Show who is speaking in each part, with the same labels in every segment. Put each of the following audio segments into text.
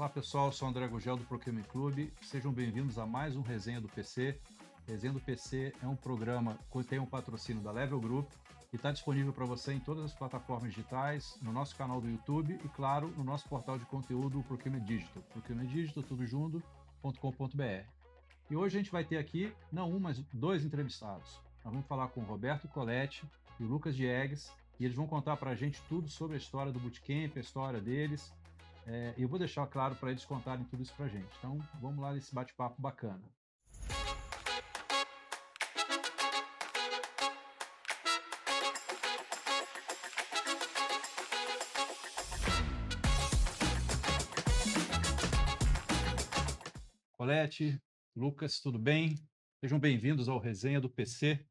Speaker 1: Olá pessoal, sou o André Gugel do Procurement Club. Sejam bem-vindos a mais um Resenha do PC. Resenha do PC é um programa que tem um patrocínio da Level Group e está disponível para você em todas as plataformas digitais, no nosso canal do YouTube e, claro, no nosso portal de conteúdo Procurement Digital. Procurement Digital, tudo junto.com.br. E hoje a gente vai ter aqui, não um, mas dois entrevistados. Nós vamos falar com Roberto Coletti e Lucas Diegues, e eles vão contar para a gente tudo sobre a história do Bootcamp, a história deles, é, eu vou deixar claro para eles contarem tudo isso para a gente. Então, vamos lá nesse bate-papo bacana. Colete, Lucas, tudo bem? Sejam bem-vindos ao Resenha do PC.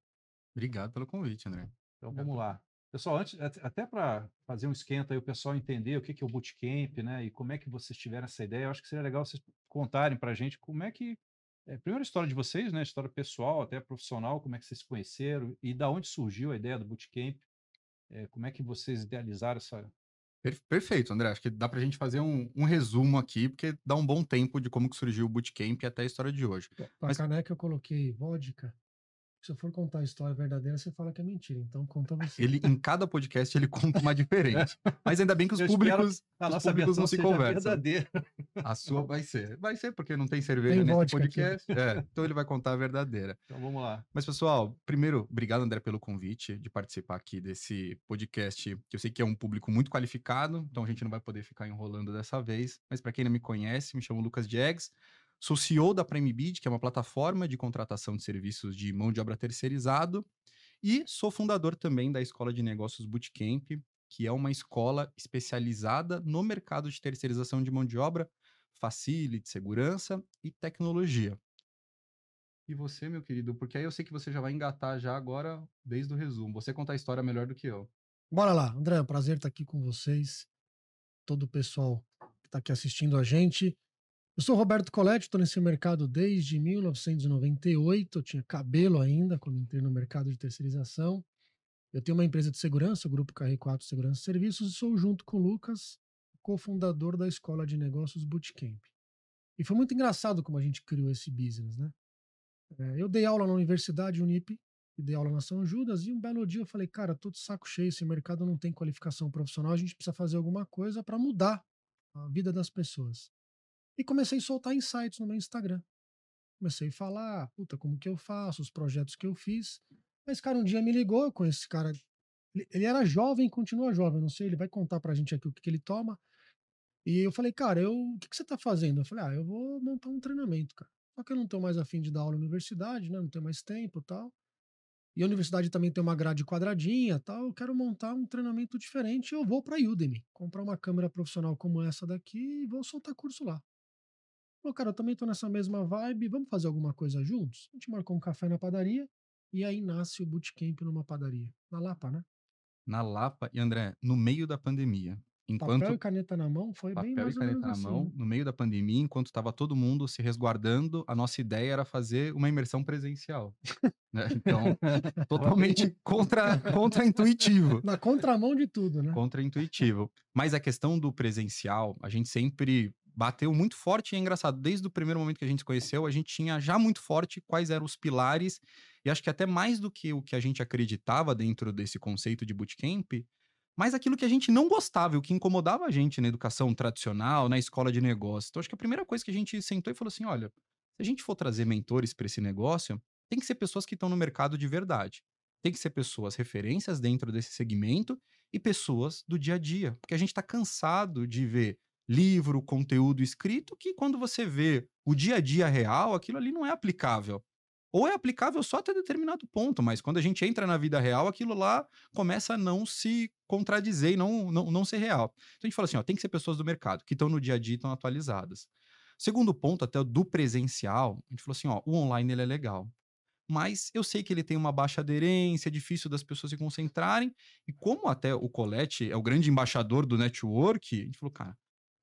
Speaker 2: Obrigado pelo convite, André.
Speaker 1: Então, vamos lá. Pessoal, antes, até para fazer um esquenta aí, o pessoal entender o que, que é o Bootcamp, né? E como é que vocês tiveram essa ideia, eu acho que seria legal vocês contarem para a gente como é que. É, primeiro a história de vocês, né? História pessoal, até profissional, como é que vocês se conheceram e da onde surgiu a ideia do Bootcamp. É, como é que vocês idealizaram essa.
Speaker 2: Perfeito, André. Acho que dá para a gente fazer um, um, resumo aqui, porque dá um bom tempo de como que surgiu o Bootcamp e até a história de hoje.
Speaker 3: Para Mas... caneca eu coloquei vodka, se eu for contar a história verdadeira, você fala que é mentira. Então conta você.
Speaker 2: Ele, em cada podcast, ele conta uma diferente. Mas ainda bem que os eu públicos, os públicos não se conversam. Verdadeira. A sua vai ser. Vai ser, porque não tem cerveja tem nesse podcast. É, então ele vai contar a verdadeira.
Speaker 1: Então vamos lá.
Speaker 2: Mas, pessoal, primeiro, obrigado, André, pelo convite de participar aqui desse podcast, que eu sei que é um público muito qualificado, então a gente não vai poder ficar enrolando dessa vez. Mas para quem não me conhece, me chamo Lucas Diegues. Sou CEO da PrimeBid, que é uma plataforma de contratação de serviços de mão de obra terceirizado, e sou fundador também da Escola de Negócios Bootcamp, que é uma escola especializada no mercado de terceirização de mão de obra, facility, segurança e tecnologia. E você, meu querido, porque aí eu sei que você já vai engatar já agora desde o resumo. Você contar a história melhor do que eu.
Speaker 3: Bora lá, André, é um prazer estar aqui com vocês, todo o pessoal que está aqui assistindo a gente. Eu sou Roberto Coletti, estou nesse mercado desde 1998. Eu tinha cabelo ainda quando entrei no mercado de terceirização. Eu tenho uma empresa de segurança, o Grupo KR4 Segurança e Serviços, e sou, junto com o Lucas, cofundador da Escola de Negócios Bootcamp. E foi muito engraçado como a gente criou esse business, né? É, eu dei aula na Universidade Unip, e dei aula na São Judas, e um belo dia eu falei, cara, tô de saco cheio, esse mercado não tem qualificação profissional, a gente precisa fazer alguma coisa para mudar a vida das pessoas. E comecei a soltar insights no meu Instagram. Comecei a falar, puta, como que eu faço, os projetos que eu fiz. Mas, cara, um dia me ligou, conheço esse cara. Ele, ele era jovem, continua jovem, não sei, ele vai contar pra gente aqui o que, que ele toma. E eu falei, cara, eu, o que, que você tá fazendo? Eu falei, ah, eu vou montar um treinamento, cara. Só que eu não tô mais afim de dar aula na universidade, né? Não tenho mais tempo tal. E a universidade também tem uma grade quadradinha tal. Eu quero montar um treinamento diferente. Eu vou pra Udemy, comprar uma câmera profissional como essa daqui e vou soltar curso lá. Falou, cara, eu também tô nessa mesma vibe, vamos fazer alguma coisa juntos? A gente marcou um café na padaria e aí nasce o bootcamp numa padaria. Na Lapa, né?
Speaker 2: Na Lapa, e André, no meio da pandemia. Enquanto...
Speaker 3: Papel e caneta na mão, foi
Speaker 2: Papel
Speaker 3: bem mais
Speaker 2: e caneta na
Speaker 3: assim.
Speaker 2: mão, no meio da pandemia, enquanto estava todo mundo se resguardando, a nossa ideia era fazer uma imersão presencial. né? Então, totalmente contra, contra-intuitivo.
Speaker 3: Na contramão de tudo, né?
Speaker 2: Contra-intuitivo. Mas a questão do presencial, a gente sempre bateu muito forte e é engraçado. Desde o primeiro momento que a gente se conheceu, a gente tinha já muito forte quais eram os pilares, e acho que até mais do que o que a gente acreditava dentro desse conceito de bootcamp, mas aquilo que a gente não gostava, o que incomodava a gente na educação tradicional, na escola de negócio. Então, acho que a primeira coisa que a gente sentou e falou assim: olha, se a gente for trazer mentores para esse negócio, tem que ser pessoas que estão no mercado de verdade. Tem que ser pessoas referências dentro desse segmento e pessoas do dia a dia. Porque a gente está cansado de ver livro, conteúdo escrito, que quando você vê o dia a dia real, aquilo ali não é aplicável. Ou é aplicável só até determinado ponto, mas quando a gente entra na vida real, aquilo lá começa a não se contradizer e não, não, não ser real. Então a gente fala assim: ó, tem que ser pessoas do mercado, que estão no dia a dia e estão atualizadas. Segundo ponto, até do presencial, a gente falou assim: ó, o online ele é legal. Mas eu sei que ele tem uma baixa aderência, é difícil das pessoas se concentrarem. E como até o Colette é o grande embaixador do network, a gente falou, cara,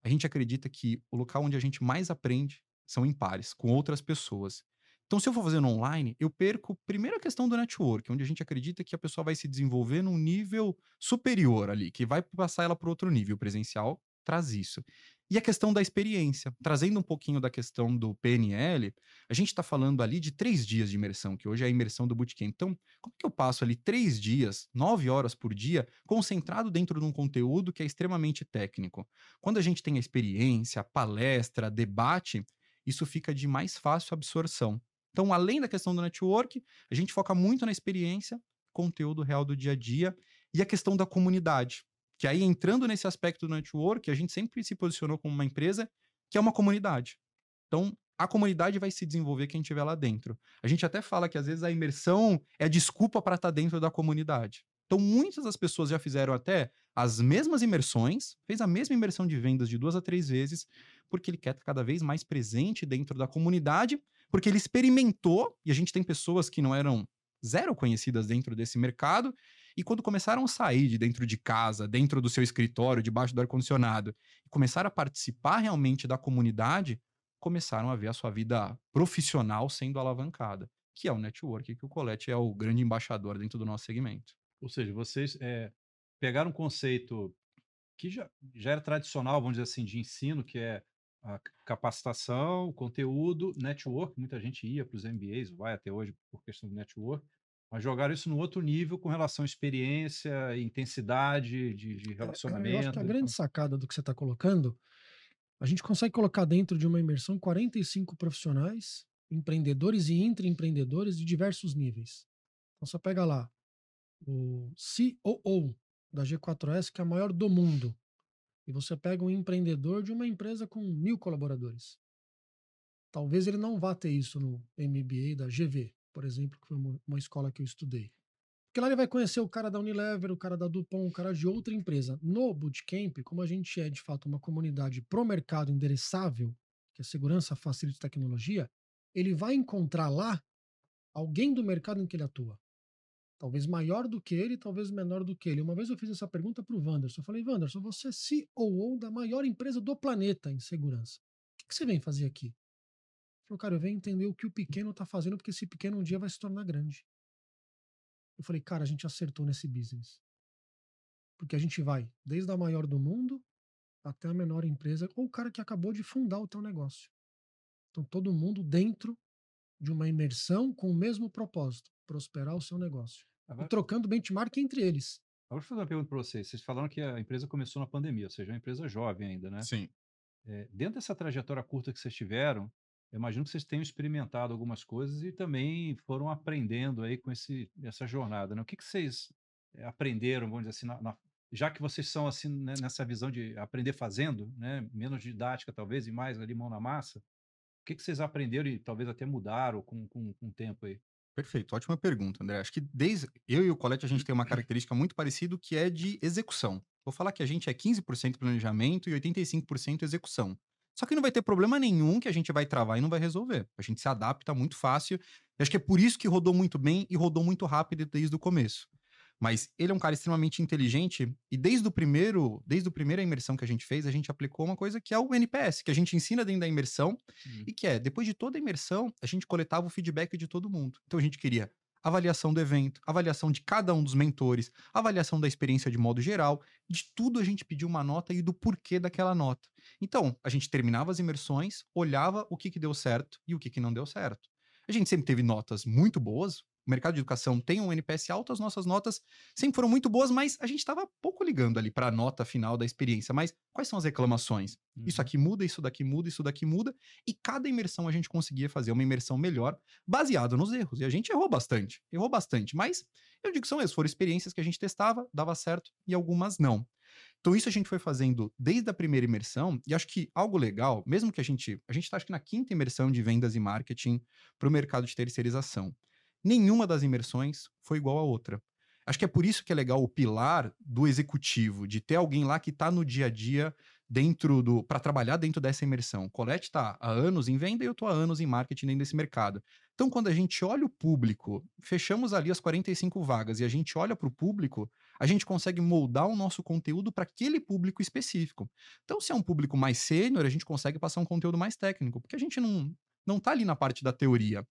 Speaker 2: a gente acredita que o local onde a gente mais aprende são em pares, com outras pessoas. Então, se eu for fazendo online, eu perco primeiro a questão do network, onde a gente acredita que a pessoa vai se desenvolver num nível superior ali, que vai passar ela para outro nível. presencial traz isso. E a questão da experiência, trazendo um pouquinho da questão do PNL, a gente está falando ali de três dias de imersão, que hoje é a imersão do Bootcamp. Então, como que eu passo ali três dias, nove horas por dia, concentrado dentro de um conteúdo que é extremamente técnico? Quando a gente tem a experiência, a palestra, debate, isso fica de mais fácil absorção. Então, além da questão do network, a gente foca muito na experiência, conteúdo real do dia a dia e a questão da comunidade. Que aí, entrando nesse aspecto do network, a gente sempre se posicionou como uma empresa que é uma comunidade. Então, a comunidade vai se desenvolver quem estiver lá dentro. A gente até fala que às vezes a imersão é desculpa para estar tá dentro da comunidade. Então, muitas das pessoas já fizeram até as mesmas imersões, fez a mesma imersão de vendas de duas a três vezes, porque ele quer estar cada vez mais presente dentro da comunidade, porque ele experimentou, e a gente tem pessoas que não eram zero conhecidas dentro desse mercado, e quando começaram a sair de dentro de casa, dentro do seu escritório, debaixo do ar-condicionado, e começaram a participar realmente da comunidade, começaram a ver a sua vida profissional sendo alavancada, que é o network, que o Colette é o grande embaixador dentro do nosso segmento.
Speaker 1: Ou seja, vocês é, pegaram um conceito que já, já era tradicional, vamos dizer assim, de ensino, que é a capacitação, conteúdo, network. Muita gente ia para os MBAs, vai até hoje por questão do network, mas jogaram isso no outro nível com relação à experiência, intensidade de, de relacionamento. É, eu
Speaker 3: acho que a grande sacada do que você está colocando, a gente consegue colocar dentro de uma imersão 45 profissionais, empreendedores e intraempreendedores de diversos níveis. Então você pega lá o COO da G4S, que é a maior do mundo, e você pega um empreendedor de uma empresa com mil colaboradores. Talvez ele não vá ter isso no MBA da GV, por exemplo, que foi uma, escola que eu estudei. Porque lá ele vai conhecer o cara da Unilever, o cara da Dupont, o cara de outra empresa. No Bootcamp, como a gente é de fato uma comunidade pro mercado endereçável, que é segurança, facilita tecnologia, ele vai encontrar lá alguém do mercado em que ele atua. Talvez maior do que ele, talvez menor do que ele. Uma vez eu fiz essa pergunta para o Wanderson. Eu falei, Wanderson, você é COO da maior empresa do planeta em segurança. O que, você vem fazer aqui? Falou, cara, eu venho entender o que o pequeno está fazendo, porque esse pequeno um dia vai se tornar grande. Eu falei, cara, a gente acertou nesse business. Porque a gente vai desde a maior do mundo até a menor empresa, ou o cara que acabou de fundar o teu negócio. Então, todo mundo dentro de uma imersão com o mesmo propósito prosperar o seu negócio. Agora, e trocando benchmark entre eles.
Speaker 1: Agora, deixa eu fazer uma pergunta para vocês. Vocês falaram que a empresa começou na pandemia, ou seja, é uma empresa jovem ainda, né?
Speaker 2: Sim.
Speaker 1: É, dentro dessa trajetória curta que vocês tiveram, eu imagino que vocês tenham experimentado algumas coisas e também foram aprendendo aí com esse, essa jornada, né? O que, que vocês é, aprenderam, vamos dizer assim, na, na, já que vocês são assim né, nessa visão de aprender fazendo, né? Menos didática talvez e mais ali mão na massa. O que, que vocês aprenderam e talvez até mudaram com, com, com o tempo aí?
Speaker 2: Perfeito, ótima pergunta, André. Acho que desde eu e o Colete a gente tem uma característica muito parecida que é de execução. Vou falar que a gente é 15% planejamento e 85% execução. Só que não vai ter problema nenhum que a gente vai travar e não vai resolver. A gente se adapta muito fácil. E acho que é por isso que rodou muito bem e rodou muito rápido desde o começo. Mas ele é um cara extremamente inteligente e desde o primeiro, desde a primeira imersão que a gente fez, a gente aplicou uma coisa que é o NPS, que a gente ensina dentro da imersão uhum. e que é, depois de toda a imersão, a gente coletava o feedback de todo mundo. Então a gente queria avaliação do evento, avaliação de cada um dos mentores, avaliação da experiência de modo geral, de tudo a gente pediu uma nota e do porquê daquela nota. Então, a gente terminava as imersões, olhava o que, que deu certo e o que, que não deu certo. A gente sempre teve notas muito boas, o mercado de educação tem um NPS alto, as nossas notas sempre foram muito boas, mas a gente estava pouco ligando ali para a nota final da experiência. Mas quais são as reclamações? Uhum. Isso aqui muda, isso daqui muda, isso daqui muda. E cada imersão a gente conseguia fazer uma imersão melhor, baseado nos erros. E a gente errou bastante, errou bastante. Mas eu digo que são erros, foram experiências que a gente testava, dava certo e algumas não. Então, isso a gente foi fazendo desde a primeira imersão, e acho que algo legal, mesmo que a gente. A gente está, acho que, na quinta imersão de vendas e marketing para o mercado de terceirização nenhuma das imersões foi igual à outra. Acho que é por isso que é legal o pilar do executivo, de ter alguém lá que está no dia a dia dentro do para trabalhar dentro dessa imersão. Colette está há anos em venda e eu estou há anos em marketing dentro desse mercado. Então, quando a gente olha o público, fechamos ali as 45 vagas e a gente olha para o público, a gente consegue moldar o nosso conteúdo para aquele público específico. Então, se é um público mais sênior, a gente consegue passar um conteúdo mais técnico, porque a gente não não está ali na parte da teoria.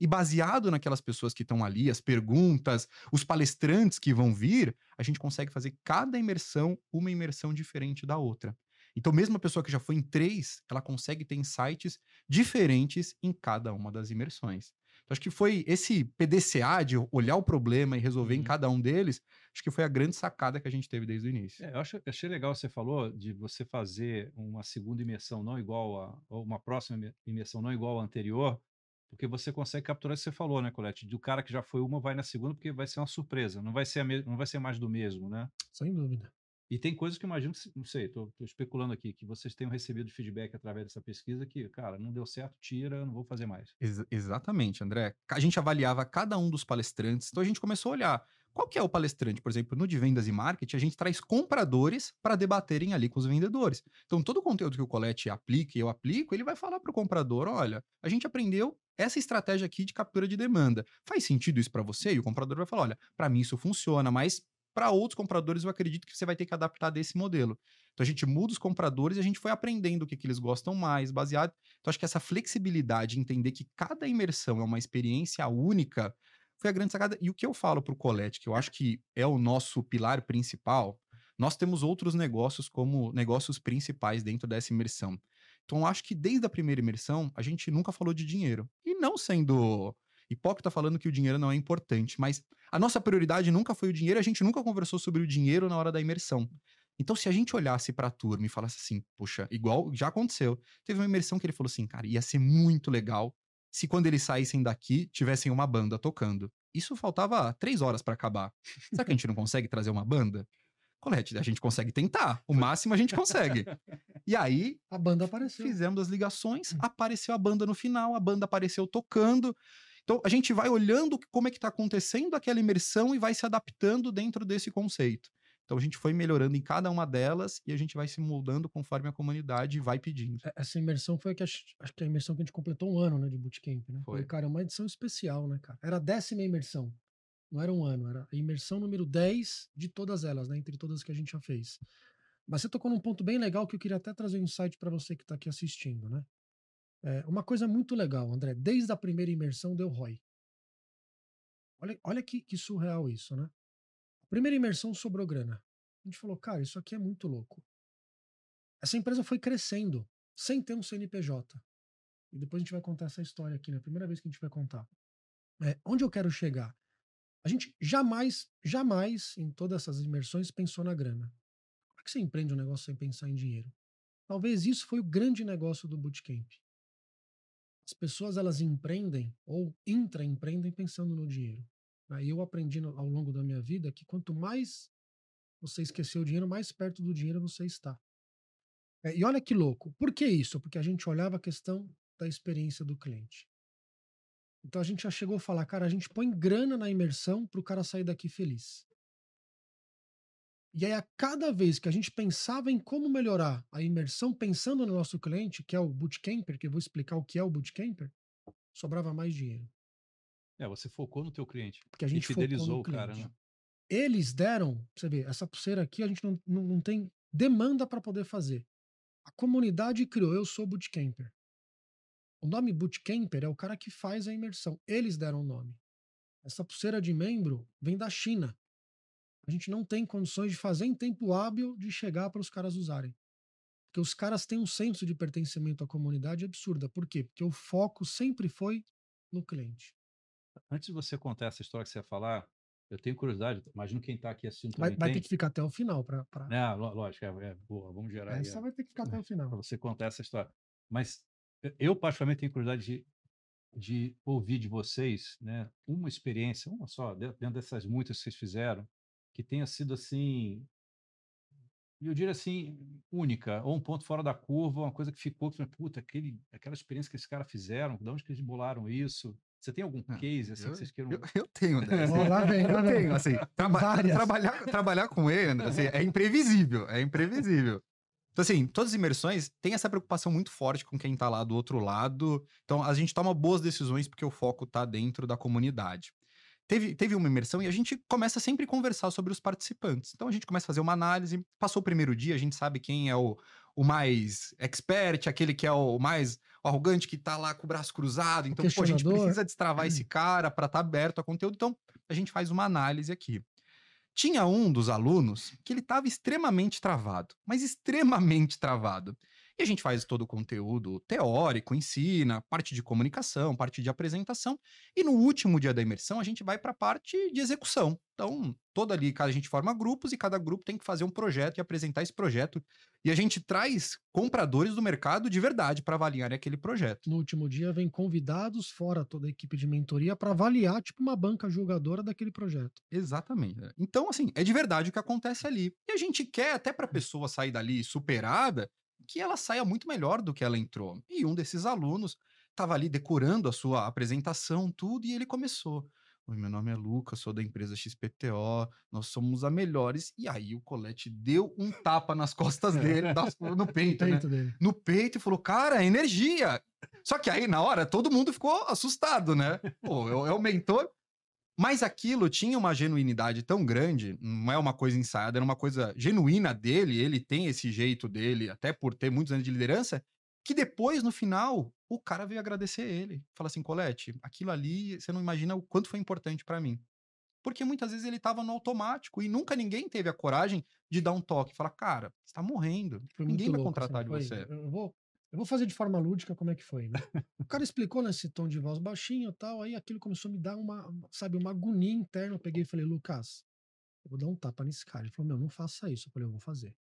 Speaker 2: E baseado naquelas pessoas que estão ali, as perguntas, os palestrantes que vão vir, a gente consegue fazer cada imersão uma imersão diferente da outra. Então, mesmo a pessoa que já foi em três, ela consegue ter insights diferentes em cada uma das imersões. Então, acho que foi esse PDCA de olhar o problema e resolver uhum. em cada um deles, acho que foi a grande sacada que a gente teve desde o início.
Speaker 1: É, eu acho, achei legal você falou de você fazer uma segunda imersão não igual a, ou uma próxima imersão não igual à anterior, porque você consegue capturar o que você falou, né, Colette? Do cara que já foi uma, vai na segunda, porque vai ser uma surpresa, não vai ser, não vai ser mais do mesmo, né?
Speaker 3: Sem dúvida.
Speaker 1: E tem coisas que eu imagino que, não sei, estou especulando aqui, que vocês tenham recebido feedback através dessa pesquisa que, cara, não deu certo, tira, não vou fazer mais.
Speaker 2: Ex exatamente, André. A gente avaliava cada um dos palestrantes, então a gente começou a olhar qual que é o palestrante, por exemplo, no de vendas e marketing, a gente traz compradores para debaterem ali com os vendedores. Então, todo o conteúdo que o Colette aplica e eu aplico, ele vai falar para o comprador: olha, a gente aprendeu essa estratégia aqui de captura de demanda. Faz sentido isso para você? E o comprador vai falar: olha, para mim isso funciona, mas para outros compradores, eu acredito que você vai ter que adaptar desse modelo. Então a gente muda os compradores e a gente foi aprendendo o que, que eles gostam mais, baseado. Então acho que essa flexibilidade, entender que cada imersão é uma experiência única, foi a grande sacada. E o que eu falo para o Colette, que eu acho que é o nosso pilar principal, nós temos outros negócios como negócios principais dentro dessa imersão. Então, eu acho que desde a primeira imersão, a gente nunca falou de dinheiro. E não sendo hipócrita falando que o dinheiro não é importante, mas a nossa prioridade nunca foi o dinheiro, a gente nunca conversou sobre o dinheiro na hora da imersão. Então, se a gente olhasse para a turma e falasse assim, puxa, igual já aconteceu, teve uma imersão que ele falou assim, cara, ia ser muito legal se quando eles saíssem daqui tivessem uma banda tocando. Isso faltava três horas para acabar. Será que a gente não consegue trazer uma banda? Colete, a gente consegue tentar. O máximo a gente consegue. E aí.
Speaker 3: A banda apareceu.
Speaker 2: Fizemos as ligações, hum. apareceu a banda no final, a banda apareceu tocando. Então a gente vai olhando como é que está acontecendo aquela imersão e vai se adaptando dentro desse conceito. Então a gente foi melhorando em cada uma delas e a gente vai se moldando conforme a comunidade vai pedindo.
Speaker 3: É, essa imersão foi a que acho, acho que a imersão que a gente completou um ano, né, de bootcamp, né? Foi. foi cara, é uma edição especial, né, cara? Era a décima imersão. Não era um ano, era a imersão número 10 de todas elas, né, entre todas que a gente já fez. Mas você tocou num ponto bem legal que eu queria até trazer um insight para você que está aqui assistindo, né? É, uma coisa muito legal, André, desde a primeira imersão deu ROI. Olha, olha que, que surreal isso, né? Primeira imersão sobrou grana. A gente falou, cara, isso aqui é muito louco. Essa empresa foi crescendo sem ter um CNPJ. E depois a gente vai contar essa história aqui, né? Primeira vez que a gente vai contar. É, onde eu quero chegar? A gente jamais, jamais, em todas essas imersões, pensou na grana. Como é que você empreende um negócio sem pensar em dinheiro? Talvez isso foi o grande negócio do Bootcamp. As pessoas elas empreendem ou intraempreendem pensando no dinheiro. Aí eu aprendi ao longo da minha vida que quanto mais você esquecer o dinheiro, mais perto do dinheiro você está. É, e olha que louco. Por que isso? Porque a gente olhava a questão da experiência do cliente. Então a gente já chegou a falar, cara, a gente põe grana na imersão para o cara sair daqui feliz. E aí, a cada vez que a gente pensava em como melhorar a imersão, pensando no nosso cliente, que é o bootcamper, que eu vou explicar o que é o bootcamper, sobrava mais dinheiro.
Speaker 1: É, você focou no teu cliente.
Speaker 3: Porque a gente
Speaker 1: fidelizou o cara, né?
Speaker 3: Eles deram, você vê, essa pulseira aqui a gente não, não, não tem demanda para poder fazer. A comunidade criou, eu sou bootcamper. O nome bootcamper é o cara que faz a imersão. Eles deram o nome. Essa pulseira de membro vem da China a gente não tem condições de fazer em tempo hábil de chegar para os caras usarem. Porque os caras têm um senso de pertencimento à comunidade absurda. Por quê? Porque o foco sempre foi no cliente.
Speaker 1: Antes de você contar essa história que você ia falar, eu tenho curiosidade, imagino quem está aqui assistindo
Speaker 3: também
Speaker 1: Vai,
Speaker 3: vai ter que ficar até o final para... Pra...
Speaker 1: É, lógico, é, é, boa, vamos gerar
Speaker 3: Essa aí, vai ter que ficar até o final.
Speaker 1: Para você contar essa história. Mas eu, particularmente, tenho curiosidade de, de ouvir de vocês né, uma experiência, uma só, dentro dessas muitas que vocês fizeram, que tenha sido assim, eu diria assim, única, ou um ponto fora da curva, uma coisa que ficou, que, puta, aquele, aquela experiência que esses caras fizeram, de onde que eles bolaram isso? Você tem algum case assim
Speaker 2: eu,
Speaker 1: que vocês queiram?
Speaker 2: Eu, eu tenho, né?
Speaker 3: Assim, lá vem,
Speaker 2: eu tenho, assim, traba trabalhar, trabalhar com ele, assim, é imprevisível, é imprevisível. Então, assim, todas as imersões têm essa preocupação muito forte com quem tá lá do outro lado. Então, a gente toma boas decisões porque o foco tá dentro da comunidade teve, teve uma imersão e a gente começa sempre a conversar sobre os participantes. Então a gente começa a fazer uma análise. Passou o primeiro dia, a gente sabe quem é o, o mais expert, aquele que é o mais arrogante, que tá lá com o braço cruzado. Então, pô, a gente precisa destravar esse cara para estar tá aberto a conteúdo. Então, a gente faz uma análise aqui. Tinha um dos alunos que ele estava extremamente travado, mas extremamente travado. E a gente faz todo o conteúdo teórico, ensina, parte de comunicação, parte de apresentação. E no último dia da imersão, a gente vai para a parte de execução. Então, toda ali, a gente forma grupos e cada grupo tem que fazer um projeto e apresentar esse projeto. E a gente traz compradores do mercado de verdade para avaliar aquele projeto.
Speaker 3: No último dia, vem convidados, fora toda a equipe de mentoria, para avaliar, tipo, uma banca julgadora daquele projeto.
Speaker 2: Exatamente. Então, assim, é de verdade o que acontece ali. E a gente quer, até para a pessoa sair dali superada, que ela saia muito melhor do que ela entrou. E um desses alunos estava ali decorando a sua apresentação, tudo, e ele começou. Oi, meu nome é Lucas, sou da empresa XPTO, nós somos a melhores. E aí o Colete deu um tapa nas costas dele, no peito, né? Dele. No peito e falou, cara, energia! Só que aí, na hora, todo mundo ficou assustado, né? Pô, é o mentor. Mas aquilo tinha uma genuinidade tão grande, não é uma coisa ensaiada, era uma coisa genuína dele, ele tem esse jeito dele, até por ter muitos anos de liderança, que depois, no final, o cara veio agradecer ele. Fala assim, Colete, aquilo ali, você não imagina o quanto foi importante para mim. Porque muitas vezes ele tava no automático e nunca ninguém teve a coragem de dar um toque. Falar, cara, você tá morrendo. Foi ninguém vai louco, contratar assim, de
Speaker 3: foi, você. Eu vou, eu vou fazer de forma lúdica como é que foi, né? o cara explicou nesse tom de voz baixinho e tal, aí aquilo começou a me dar uma, sabe, uma agonia interna. Eu peguei e falei, Lucas, eu vou dar um tapa nesse cara. Ele falou, meu, não faça isso. Eu falei, eu vou fazer.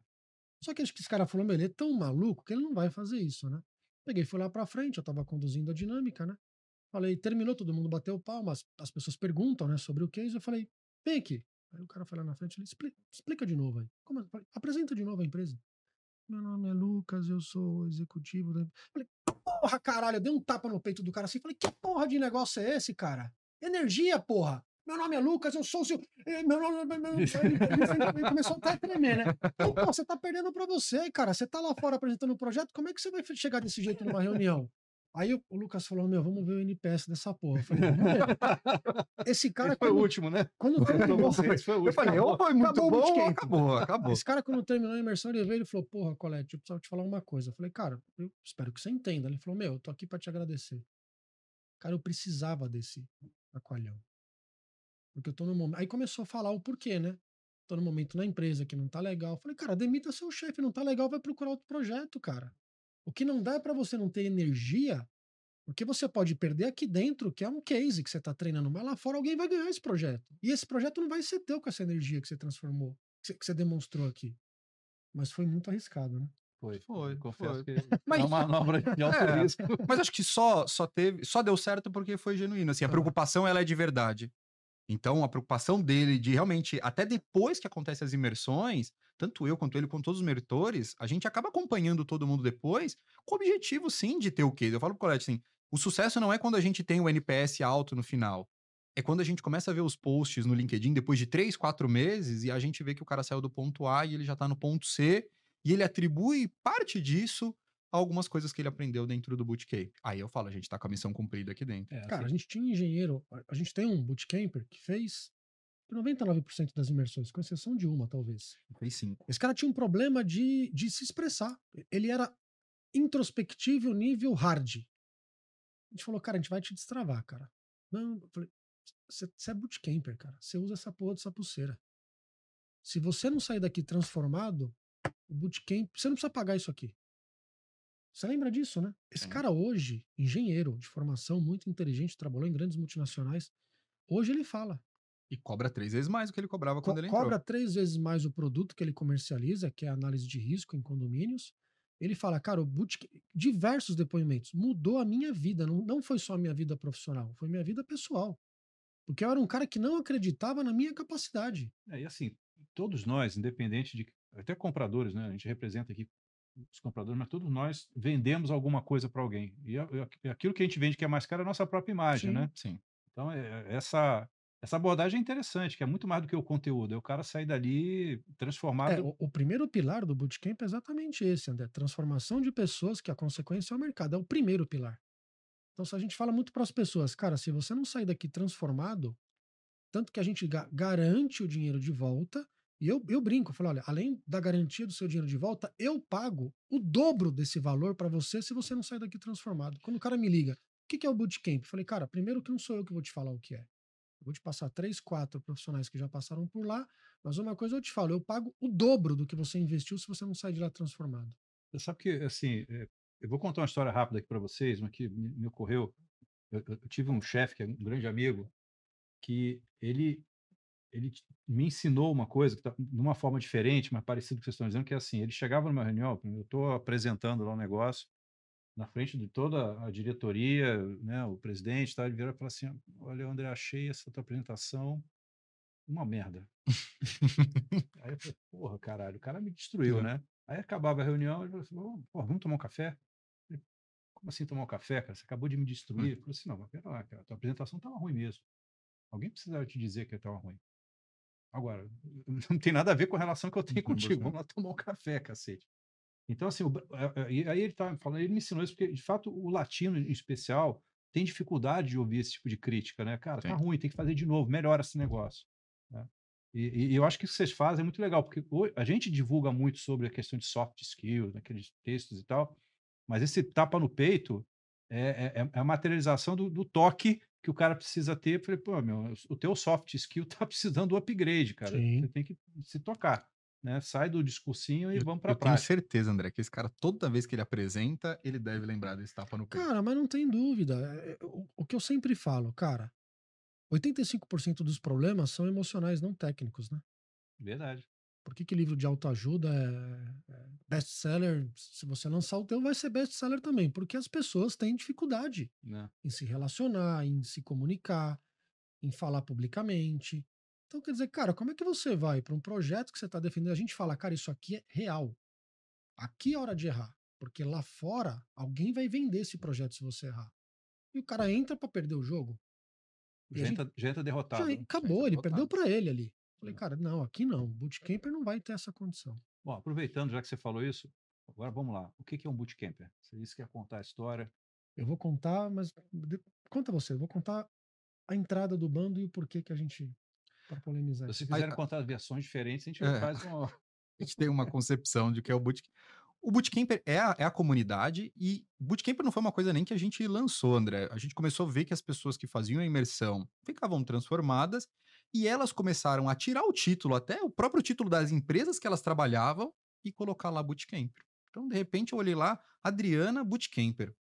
Speaker 3: Só que acho que esse cara falou, meu, ele é tão maluco que ele não vai fazer isso, né? Peguei, fui lá pra frente, eu tava conduzindo a dinâmica, né? Falei, terminou, todo mundo bateu palmas, as pessoas perguntam, né, sobre o case. Eu falei, vem aqui. Aí o cara foi lá na frente, ele explica, explica de novo aí. Como, é? apresenta de novo a empresa. Meu nome é Lucas, eu sou executivo. Da... Falei, porra, caralho, eu dei um tapa no peito do cara assim. Falei, que porra de negócio é esse, cara? Energia, porra. Meu nome é Lucas, eu sou o seu. Eh, meu nome. Meu ele, começou até a tremer, né? Então, pô, você tá perdendo pra você, cara. Você tá lá fora apresentando o um projeto, como é que você vai chegar desse jeito numa reunião? Aí o, Lucas falou: Meu, vamos ver o NPS dessa porra. Eu falei,
Speaker 1: esse cara. Esse foi quando, o último, né?
Speaker 3: Quando terminou.
Speaker 1: Esse foi o último. Eu falei: Ou foi muito acabou bom, acabou, acabou.
Speaker 3: Esse cara, quando terminou a imersão, ele veio e falou: Porra, Colete, eu precisava te falar uma coisa. Eu falei: Cara, eu espero que você entenda. Ele falou: Meu, eu tô aqui pra te agradecer. Cara, eu precisava desse aqualhão. Porque eu tô no momento. Aí começou a falar o porquê, né? Tô no momento na empresa que não tá legal. Eu falei, cara, demita seu chefe, não tá legal, vai procurar outro projeto, cara. O que não dá é para você não ter energia, porque você pode perder aqui dentro, que é um case que você está treinando, mas lá fora alguém vai ganhar esse projeto. E esse projeto não vai ser teu com essa energia que você transformou, que você, demonstrou aqui. Mas foi muito arriscado, né?
Speaker 1: Foi, foi, confesso
Speaker 2: foi. que mas, é uma manobra de alto é, risco. Mas acho que só, só teve, só deu certo porque foi genuíno. Assim, a preocupação ela é de verdade. Então, a preocupação dele de realmente, até depois que acontecem as imersões, tanto eu quanto ele, com todos os meritores, a gente acaba acompanhando todo mundo depois, com o objetivo, sim, de ter o quê? Eu falo pro Colette assim: o sucesso não é quando a gente tem o NPS alto no final. É quando a gente começa a ver os posts no LinkedIn depois de três, quatro meses e a gente vê que o cara saiu do ponto A e ele já tá no ponto C e ele atribui parte disso algumas coisas que ele aprendeu dentro do bootcamp. Aí eu falo, a gente tá com a missão cumprida aqui dentro.
Speaker 3: É, Cara, assim. a gente tinha um engenheiro, a gente tem um bootcamper que fez 99% das imersões, com exceção de uma, talvez.
Speaker 2: Fez cinco.
Speaker 3: Esse cara tinha um problema de, de se expressar. Ele era introspectivo nível hard. A gente falou, cara, a gente vai te destravar, cara. Não, eu falei, você é bootcamper, cara. Você usa essa porra dessa pulseira. Se você não sair daqui transformado, o bootcamp, você não precisa pagar isso aqui. Você lembra disso, né? Esse cara hoje, engenheiro de formação, muito inteligente, trabalhou em grandes multinacionais, hoje ele fala.
Speaker 2: E cobra três vezes mais do que ele cobrava quando Co ele entrou.
Speaker 3: Cobra três vezes mais o produto que ele comercializa, que é a análise de risco em condomínios. Ele fala, cara, o Boutique, diversos depoimentos, mudou a minha vida. Não, não foi só a minha vida profissional, foi minha vida pessoal. Porque eu era um cara que não acreditava na minha capacidade.
Speaker 1: É, e assim, todos nós, independente de. Até compradores, né? A gente representa aqui os compradores, mas todos nós vendemos alguma coisa para alguém. E aquilo que a gente vende que é mais caro é a nossa própria imagem,
Speaker 2: sim,
Speaker 1: né?
Speaker 2: Sim.
Speaker 1: Então, é, essa, essa abordagem é interessante, que é muito mais do que o conteúdo, é o cara sair dali transformado. É,
Speaker 3: o, o, primeiro pilar do bootcamp é exatamente esse, André. Transformação de pessoas, que a consequência é o mercado. É o primeiro pilar. Então, se a gente fala muito para as pessoas, cara, se você não sair daqui transformado, tanto que a gente ga garante o dinheiro de volta, e eu, eu brinco, eu falo, olha, além da garantia do seu dinheiro de volta, eu pago o dobro desse valor para você se você não sair daqui transformado. Quando o cara me liga, o que, que é o bootcamp? Eu falei, cara, primeiro que não sou eu que vou te falar o que é. Vou te passar três, quatro profissionais que já passaram por lá, mas uma coisa eu te falo, eu pago o dobro do que você investiu se você não sair de lá transformado.
Speaker 1: Você sabe que, assim, é, eu vou contar uma história rápida aqui para vocês, uma que me, me ocorreu. Eu, eu, tive um chefe, que é um grande amigo, que ele, ele me ensinou uma coisa, que tá, de uma forma diferente, mas parecido com o que vocês estão dizendo, que é assim, ele chegava numa reunião, eu estou apresentando lá um negócio, na frente de toda a diretoria, né, o presidente, tá, ele vira e fala assim, olha, André, achei essa tua apresentação uma merda. Aí eu falei, porra, caralho, o cara me destruiu, né? Aí acabava a reunião, ele falou assim, porra, vamos tomar um café? Falei, Como assim tomar um café, cara? Você acabou de me destruir. Ele falou assim, não, mas pera lá, cara, a tua apresentação estava ruim mesmo. Alguém precisava te dizer que estava ruim. Agora, não tem nada a ver com a relação que eu tenho contigo. Vamos lá tomar um café, cacete. Então, assim, o, e aí ele tá falando, ele me ensinou isso, porque, de fato, o latino, em especial, tem dificuldade de ouvir esse tipo de crítica, né? Cara, tá
Speaker 2: Sim.
Speaker 1: ruim, tem que fazer de novo, melhora esse negócio. né? E, e eu acho que isso que vocês fazem é muito legal, porque a gente divulga muito sobre a questão de soft skills, naqueles textos e tal, mas esse tapa no peito é, é- é a materialização do, do toque que o cara precisa ter. Falei, pô, meu, o teu soft skill tá precisando do upgrade, cara.
Speaker 3: Sim.
Speaker 1: Você tem que se tocar, né? Sai do discursinho e
Speaker 2: Eu,
Speaker 1: vamos para
Speaker 2: eu
Speaker 1: a
Speaker 2: tenho
Speaker 1: prática.
Speaker 2: certeza, André, que esse cara, toda vez que ele apresenta, ele deve lembrar desse tapa no peito.
Speaker 3: Cara, mas não tem dúvida. é- é- O, o que eu sempre falo, cara, 85% dos problemas são emocionais, não técnicos, né?
Speaker 1: Verdade.
Speaker 3: Por que, que livro de autoajuda é, é best-seller? Se você lançar o teu, vai ser best-seller também. Porque as pessoas têm dificuldade
Speaker 1: Né?
Speaker 3: em se relacionar, em se comunicar, em falar publicamente. Então, quer dizer, cara, como é que você vai para um projeto que você está defendendo? A gente fala, cara, isso aqui é real. Aqui é hora de errar. Porque lá fora, alguém vai vender esse projeto se você errar. E o cara entra para perder o jogo.
Speaker 1: Já
Speaker 3: gente-
Speaker 1: entra, já entra derrotado.
Speaker 3: Já acabou, ele
Speaker 2: derrotado.
Speaker 3: perdeu para ele ali. Falei, cara, não, aqui não. Bootcamper não vai ter essa condição.
Speaker 1: Bom, aproveitando, já que você falou isso, agora vamos lá. O que é um bootcamper? Você disse que ia contar a história.
Speaker 3: Eu vou contar, mas de- conta você. Eu vou contar a entrada do bando e o porquê que a gente para polemizar.
Speaker 1: Se
Speaker 3: isso.
Speaker 1: quiserem contar versões diferentes, a gente
Speaker 2: É.
Speaker 1: faz uma.
Speaker 2: A gente tem uma concepção de que é o bootcamp. O Bootcamper é a, é a comunidade e Bootcamper não foi uma coisa nem que a gente lançou, André. A gente começou a ver que as pessoas que faziam a imersão ficavam transformadas e elas começaram a tirar o título, até o próprio título das empresas que elas trabalhavam e colocar lá Bootcamper. Então, de repente, eu olhei lá, Adriana Bootcamper.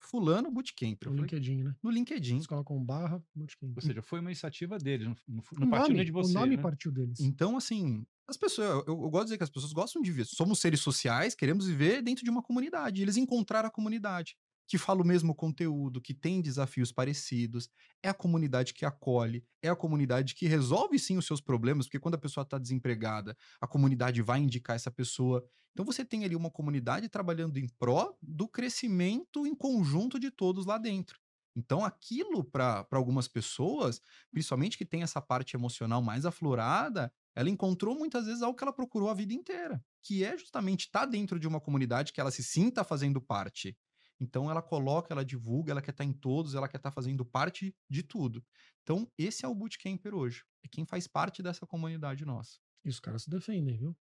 Speaker 2: Fulano Bootcamper.
Speaker 3: No
Speaker 2: falei,
Speaker 3: LinkedIn, né?
Speaker 2: no LinkedIn.
Speaker 3: Eles colocam barra, bootcamp.
Speaker 1: Ou seja, foi uma iniciativa deles, não, não, partiu nem de você.
Speaker 3: o nome
Speaker 1: né?
Speaker 3: partiu deles.
Speaker 2: Então, assim, as pessoas, eu, eu gosto de dizer que as pessoas gostam de ver. Somos seres sociais, queremos viver dentro de uma comunidade. Eles encontraram a comunidade que fala o mesmo conteúdo, que tem desafios parecidos, é a comunidade que acolhe, é a comunidade que resolve sim os seus problemas, porque quando a pessoa está desempregada, a comunidade vai indicar essa pessoa. Então você tem ali uma comunidade trabalhando em pró do crescimento em conjunto de todos lá dentro. Então, aquilo para algumas pessoas, principalmente que tem essa parte emocional mais aflorada, ela encontrou muitas vezes algo que ela procurou a vida inteira, que é justamente estar dentro de uma comunidade que ela se sinta fazendo parte. Então, ela coloca, ela divulga, ela quer estar em todos, ela quer estar fazendo parte de tudo. Então, esse é o Bootcamper hoje. É quem faz parte dessa comunidade nossa.
Speaker 3: E os caras se defendem, viu?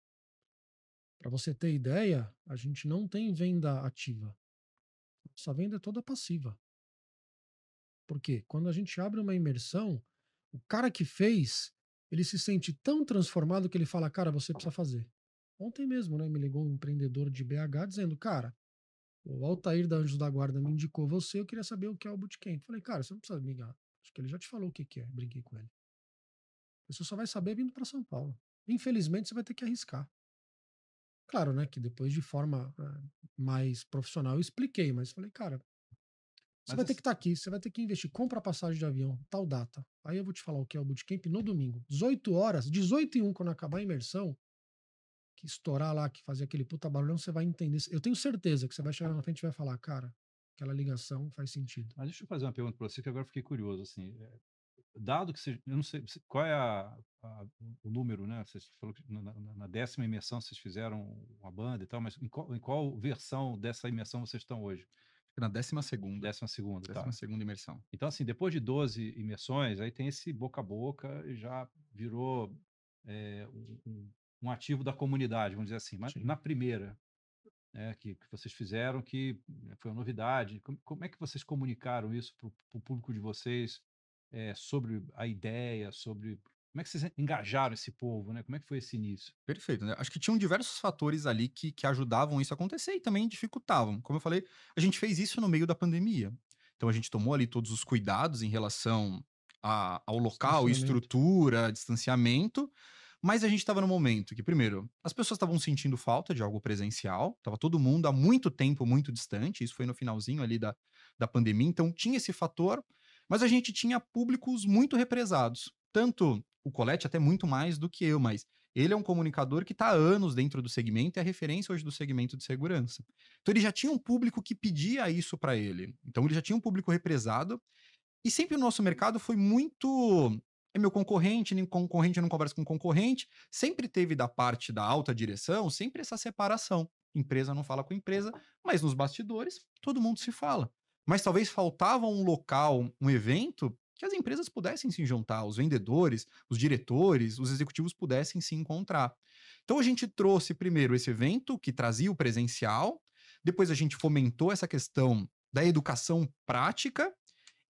Speaker 3: Para você ter ideia, a gente não tem venda ativa. Nossa venda é toda passiva. Por quê? Quando a gente abre uma imersão, o cara que fez, ele se sente tão transformado que ele fala, cara, você precisa fazer. Ontem mesmo, né, me ligou um empreendedor de BH dizendo, cara, o Altair da Anjos da Guarda me indicou você, eu queria saber o que é o Bootcamp. Falei, cara, você não precisa me ligar. Acho que ele já te falou o que que é. Brinquei com ele. Você só vai saber vindo para São Paulo. Infelizmente, você vai ter que arriscar. Claro, né, que depois de forma eh, mais profissional eu expliquei, mas falei, cara, você
Speaker 1: Mas
Speaker 3: vai ter que estar aqui, você vai ter que investir, compra passagem de avião, tal data. Aí eu vou te falar o que é o bootcamp no domingo. 18 horas, 18 e 1, quando acabar a imersão, que estourar lá, que fazer aquele puta barulhão, você vai entender. Eu tenho certeza que você vai chegar na frente e vai falar, cara, aquela ligação faz sentido.
Speaker 1: Mas deixa eu fazer uma pergunta para você, que agora eu fiquei curioso. Assim, é, dado que você. Eu não sei se- qual é a- a- o número, né? Você falou que na, na- na décima imersão vocês fizeram uma banda e tal, mas em qual, em qual versão dessa imersão vocês estão hoje?
Speaker 2: Na décima segunda.
Speaker 1: Décima segunda, tá.
Speaker 2: Décima segunda imersão.
Speaker 1: Então, assim, depois de 12 imersões, aí tem esse boca a boca e já virou é, um, um- ativo da comunidade, vamos dizer assim. Mas
Speaker 3: Sim.
Speaker 1: na primeira, né, que, que vocês fizeram, que foi uma novidade, como, como é que vocês comunicaram isso para o público de vocês? é, sobre a ideia, sobre como é que vocês engajaram esse povo, né? Como é que foi esse início?
Speaker 2: Perfeito, né? Acho que tinham diversos fatores ali que, que ajudavam isso a acontecer e também dificultavam. Como eu falei, a gente fez isso no meio da pandemia. Então a gente tomou ali todos os cuidados em relação a, ao local, estrutura, distanciamento. Mas a gente estava no momento que, primeiro, as pessoas estavam sentindo falta de algo presencial, estava todo mundo há muito tempo muito distante, isso foi no finalzinho ali da, da pandemia, então tinha esse fator, mas a gente tinha públicos muito represados. Tanto o Colette, até muito mais do que eu, mas ele é um comunicador que está há anos dentro do segmento e é referência hoje do segmento de segurança. Então ele já tinha um público que pedia isso para ele. Então ele já tinha um público represado. E sempre o nosso mercado foi muito é meu concorrente, nem concorrente não conversa com concorrente. Sempre teve da parte da alta direção, sempre essa separação. Empresa não fala com empresa, mas nos bastidores todo mundo se fala. Mas talvez faltava um local, um evento que as empresas pudessem se juntar, os vendedores, os diretores, os executivos pudessem se encontrar. Então a gente trouxe primeiro esse evento que trazia o presencial, depois a gente fomentou essa questão da educação prática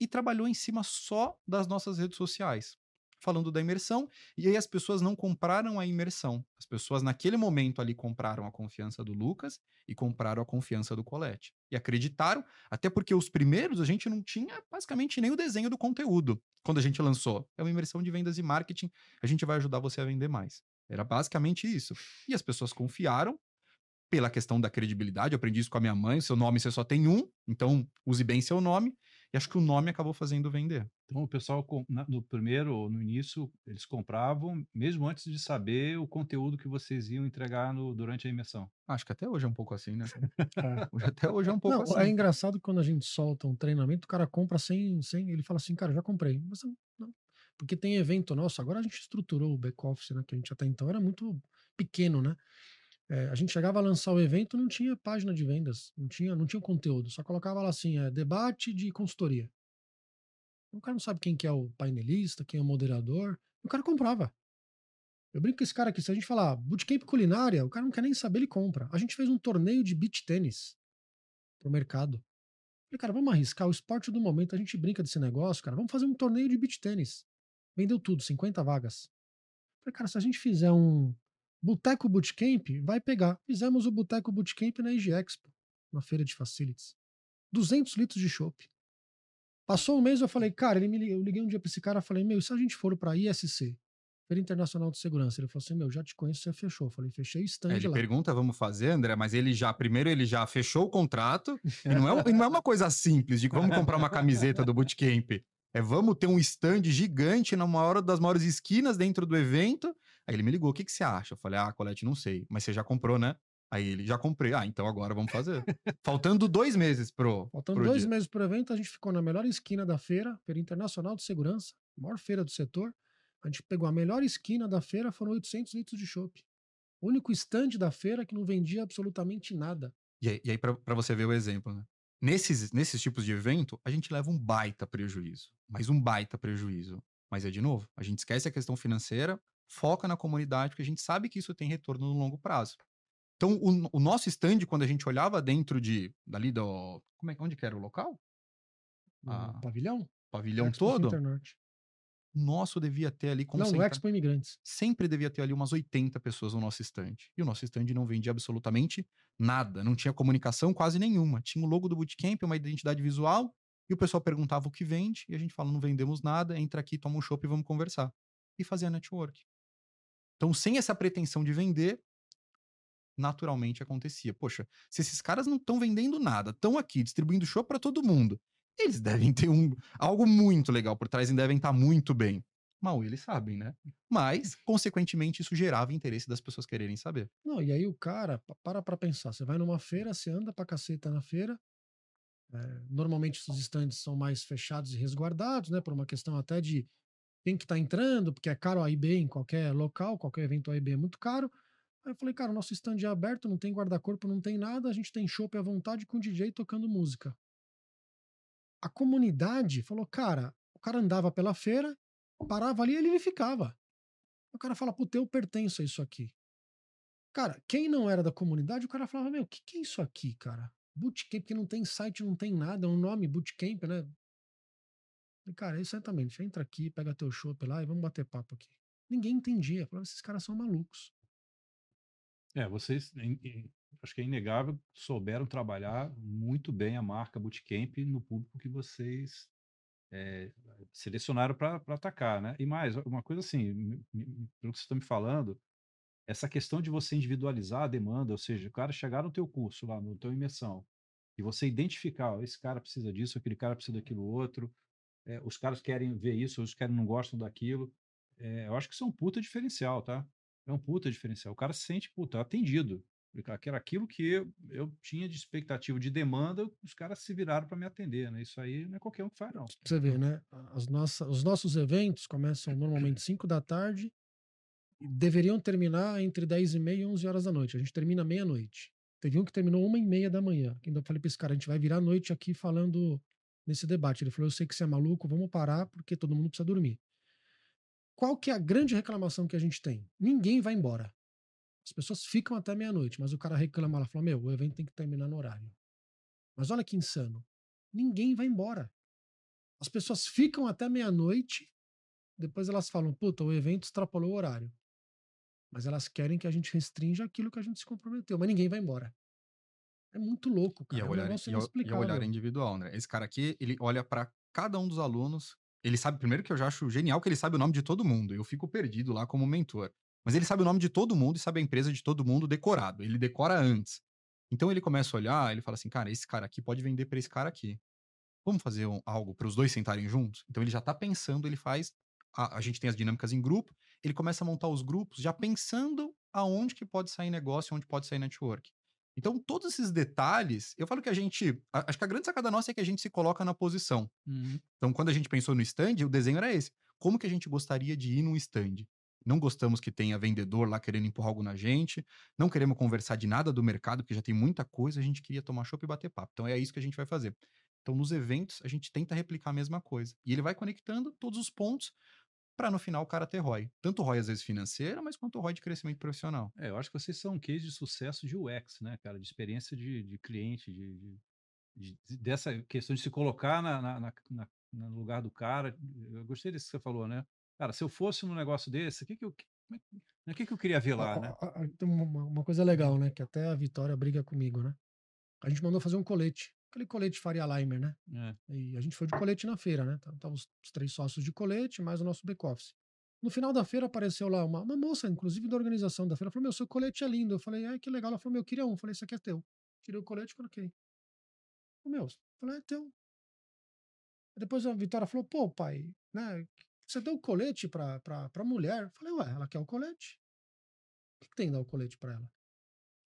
Speaker 2: e trabalhou em cima só das nossas redes sociais falando da imersão, e aí as pessoas não compraram a imersão. As pessoas naquele momento ali compraram a confiança do Lucas e compraram a confiança do Colette. E acreditaram, até porque os primeiros a gente não tinha basicamente nem o desenho do conteúdo quando a gente lançou. É uma imersão de vendas e marketing, a gente vai ajudar você a vender mais. Era basicamente isso. E as pessoas confiaram pela questão da credibilidade. Eu aprendi isso com a minha mãe. Seu nome você só tem um, então use bem seu nome. E acho que o nome acabou fazendo vender.
Speaker 1: Então o pessoal no primeiro, no início, eles compravam mesmo antes de saber o conteúdo que vocês iam entregar no, durante a imersão.
Speaker 2: Acho que até hoje é um pouco assim, né? É. Até hoje é um pouco
Speaker 3: não,
Speaker 2: assim.
Speaker 3: É engraçado que quando a gente solta um treinamento, o cara compra sem, sem ele fala assim, cara, já comprei. Mas não, porque tem evento nosso. Agora a gente estruturou o back office, né? Que a gente até então era muito pequeno, né? É, a gente chegava a lançar o evento, não tinha página de vendas, não tinha, não tinha conteúdo, só colocava lá assim, é, debate de consultoria. O cara não sabe quem que é o painelista, quem é o moderador, o cara comprava. Eu brinco com esse cara aqui, se a gente falar bootcamp culinária, o cara não quer nem saber, ele compra. A gente fez um torneio de beach tênis pro mercado. Falei, cara, vamos arriscar o esporte do momento, a gente brinca desse negócio, cara, vamos fazer um torneio de beach tênis. Vendeu tudo, 50 vagas. Falei, cara, se a gente fizer um, Boteco Bootcamp vai pegar. Fizemos o Boteco Bootcamp na IG Expo, na feira de facilities. 200 litros de chopp. Passou um mês, eu falei, cara, ele me, eu liguei um dia pra esse cara, falei, meu, se a gente for pra ISC, Feira Internacional de Segurança, ele falou assim, meu, já te conheço, você fechou. Eu falei, fechei o stand é,
Speaker 2: ele
Speaker 3: lá.
Speaker 2: pergunta, vamos fazer, André, mas ele já, primeiro ele já fechou o contrato, e não é, não é uma coisa simples de vamos comprar uma camiseta do Bootcamp. É vamos ter um stand gigante na maior das maiores esquinas dentro do evento, Aí ele me ligou, o que, que você acha? Eu falei, ah, Colete, não sei. Mas você já comprou, né? Aí ele, já comprei. Ah, então agora vamos fazer. Faltando dois meses pro.
Speaker 3: Faltando
Speaker 2: pro
Speaker 3: dois
Speaker 2: dia.
Speaker 3: meses pro evento, a gente ficou na melhor esquina da feira, Feira Internacional de Segurança, maior feira do setor. A gente pegou a melhor esquina da feira, foram 800 litros de chopp. O único stand da feira que não vendia absolutamente nada.
Speaker 2: E aí, e aí para você ver o exemplo, né? Nesses, nesses tipos de evento, a gente leva um baita prejuízo. Mas um baita prejuízo. Mas é de novo, a gente esquece a questão financeira, foca na comunidade, porque a gente sabe que isso tem retorno no longo prazo. Então, o, o nosso stand, quando a gente olhava dentro de dali do. Como é, onde que era o local?
Speaker 3: Ah, pavilhão?
Speaker 2: Pavilhão Expo todo? O nosso devia ter ali
Speaker 3: como Não, no Expo Imigrantes.
Speaker 2: Sempre devia ter ali umas 80 pessoas no nosso stand. E o nosso stand não vendia absolutamente nada. Não tinha comunicação quase nenhuma. Tinha o logo do Bootcamp, uma identidade visual, e o pessoal perguntava o que vende, e a gente fala, não vendemos nada, entra aqui, toma um chopp e vamos conversar. E fazer a network. Então, sem essa pretensão de vender, naturalmente acontecia. Poxa, se esses caras não estão vendendo nada, estão aqui distribuindo show para todo mundo, eles devem ter um, algo muito legal por trás e devem estar tá muito bem. Mal eles sabem, né? Mas, consequentemente, isso gerava interesse das pessoas quererem saber.
Speaker 3: Não, e aí o cara, para pra pensar, você vai numa feira, você anda pra caceta na feira, é, normalmente os estandes são mais fechados e resguardados, né? Por uma questão até de quem que tá entrando, porque é caro a IB em qualquer local, qualquer evento AIB é muito caro. Aí eu falei, cara, o nosso stand é aberto, não tem guarda-corpo, não tem nada, a gente tem chopp à vontade com DJ tocando música. A comunidade falou, cara, o cara andava pela feira, parava ali e ele ficava. O cara fala, puta, eu pertenço a isso aqui. Cara, quem não era da comunidade, o cara falava, meu, o que, que é isso aqui, cara? Bootcamp, porque não tem site, não tem nada, é um nome, Bootcamp, né? Falei, cara, é exatamente. Entra aqui, pega teu chopp lá e vamos bater papo aqui. Ninguém entendia. Falava, esses caras são malucos.
Speaker 1: É, vocês, acho que é inegável, souberam trabalhar muito bem a marca Bootcamp no público que vocês é, selecionaram para atacar, né? E mais, uma coisa assim, pelo que vocês estão me falando, essa questão de você individualizar a demanda, ou seja, o cara chegar no teu curso lá, no teu imersão, e você identificar, ó, esse cara precisa disso, aquele cara precisa daquilo outro, é, os caras querem ver isso, os caras não gostam daquilo, é, eu acho que isso é um puta diferencial, tá? É um puta diferencial. O cara se sente, puta, atendido. Era aquilo que eu, eu tinha de expectativa de demanda, os caras se viraram para me atender, né? Isso aí não é qualquer um que faz, não.
Speaker 3: Você vê, né? As nossas, os nossos eventos começam normalmente 5 da tarde deveriam terminar entre 10 e meia e 11 horas da noite. A gente termina meia-noite. Teve um que terminou uma e meia da manhã. Ainda falei para esse cara, a gente vai virar a noite aqui falando nesse debate. Ele falou, eu sei que você é maluco, vamos parar porque todo mundo precisa dormir. Qual que é a grande reclamação que a gente tem? Ninguém vai embora. As pessoas ficam até meia-noite, mas o cara reclama, ela fala: Meu, o evento tem que terminar no horário. Mas olha que insano. Ninguém vai embora. As pessoas ficam até meia-noite, depois elas falam: Puta, o evento extrapolou o horário. Mas elas querem que a gente restrinja aquilo que a gente se comprometeu, mas ninguém vai embora. É muito louco, cara.
Speaker 2: E é o olhar, o, e o olhar individual, né? Esse cara aqui, ele olha para cada um dos alunos. Ele sabe, primeiro que eu já acho genial que ele sabe o nome de todo mundo. Eu fico perdido lá como mentor. Mas ele sabe o nome de todo mundo e sabe a empresa de todo mundo decorado. Ele decora antes. Então ele começa a olhar, ele fala assim, cara, esse cara aqui pode vender para esse cara aqui. Vamos fazer um, algo para os dois sentarem juntos? Então ele já está pensando, ele faz. A, a, gente tem as dinâmicas em grupo, ele começa a montar os grupos já pensando aonde que pode sair negócio, onde pode sair network. Então, todos esses detalhes, eu falo que a gente. A, acho que a grande sacada nossa é que a gente se coloca na posição. Uhum. Então, quando a gente pensou no stand, o desenho era esse. Como que a gente gostaria de ir num stand? Não gostamos que tenha vendedor lá querendo empurrar algo na gente. Não queremos conversar de nada do mercado, porque já tem muita coisa. A gente queria tomar chopp e bater papo. Então é isso que a gente vai fazer. Então, nos eventos, a gente tenta replicar a mesma coisa. E ele vai conectando todos os pontos para no final o cara ter ROI. Tanto ROI, às vezes, financeira, mas quanto ROI de crescimento profissional.
Speaker 1: É, eu acho que vocês são um case de sucesso de UX, né, cara? De experiência de, de cliente, de, de, de, dessa questão de se colocar na, na, na, no lugar do cara. Eu gostei disso que você falou, né? Cara, se eu fosse num negócio desse, o que, que eu. O é né, que, que eu queria ver lá, né?
Speaker 3: Uma, uma coisa legal, né? Que até a Vitória briga comigo, né? A gente mandou fazer um colete. Aquele colete Faria Limer, né? É. E a gente foi de colete na feira, né? Estavam os, os três sócios de colete, mais o nosso back-office. No final da feira apareceu lá uma, uma moça, inclusive da organização da feira, falou: Meu, seu colete é lindo. Eu falei: Ai, que legal. Ela falou: Meu, eu queria um. Eu falei: Esse aqui é teu. Tirei o colete e coloquei. O meu, eu falei: É teu. Depois a Vitória falou: Pô, pai, né? Você deu o colete pra, pra, pra mulher. falei, ué, ela quer o colete. O que, que tem dar o colete pra ela?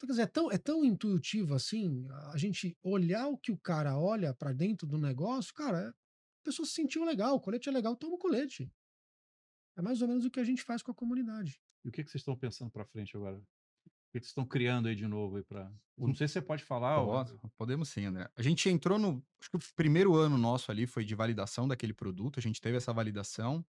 Speaker 3: Então, quer dizer, é tão, é tão intuitivo assim, a gente olhar o que o cara olha para dentro do negócio, cara, a pessoa se sentiu legal, o colete é legal, toma o colete. É mais ou menos o que a gente faz com a comunidade.
Speaker 1: E o que, que vocês estão pensando para frente agora? O que vocês estão criando aí de novo aí para? Não sei se você pode falar.
Speaker 2: Pode, ou... Podemos sim, André. A gente entrou no, acho que o primeiro ano nosso ali foi de validação daquele produto. A gente teve essa validação.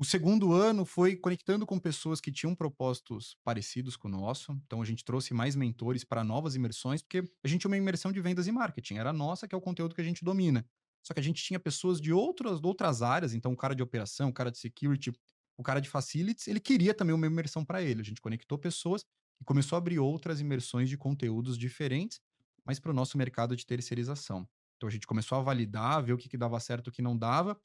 Speaker 2: O segundo ano foi conectando com pessoas que tinham propósitos parecidos com o nosso. Então a gente trouxe mais mentores para novas imersões, porque a gente tinha uma imersão de vendas e marketing, era nossa, que é o conteúdo que a gente domina. Só que a gente tinha pessoas de outras, de outras áreas, então o cara de operação, o cara de security, o cara de facilities, ele queria também uma imersão para ele. A gente conectou pessoas e começou a abrir outras imersões de conteúdos diferentes, mas para o nosso mercado de terceirização. Então a gente começou a validar, ver o que, que dava certo, o que não dava,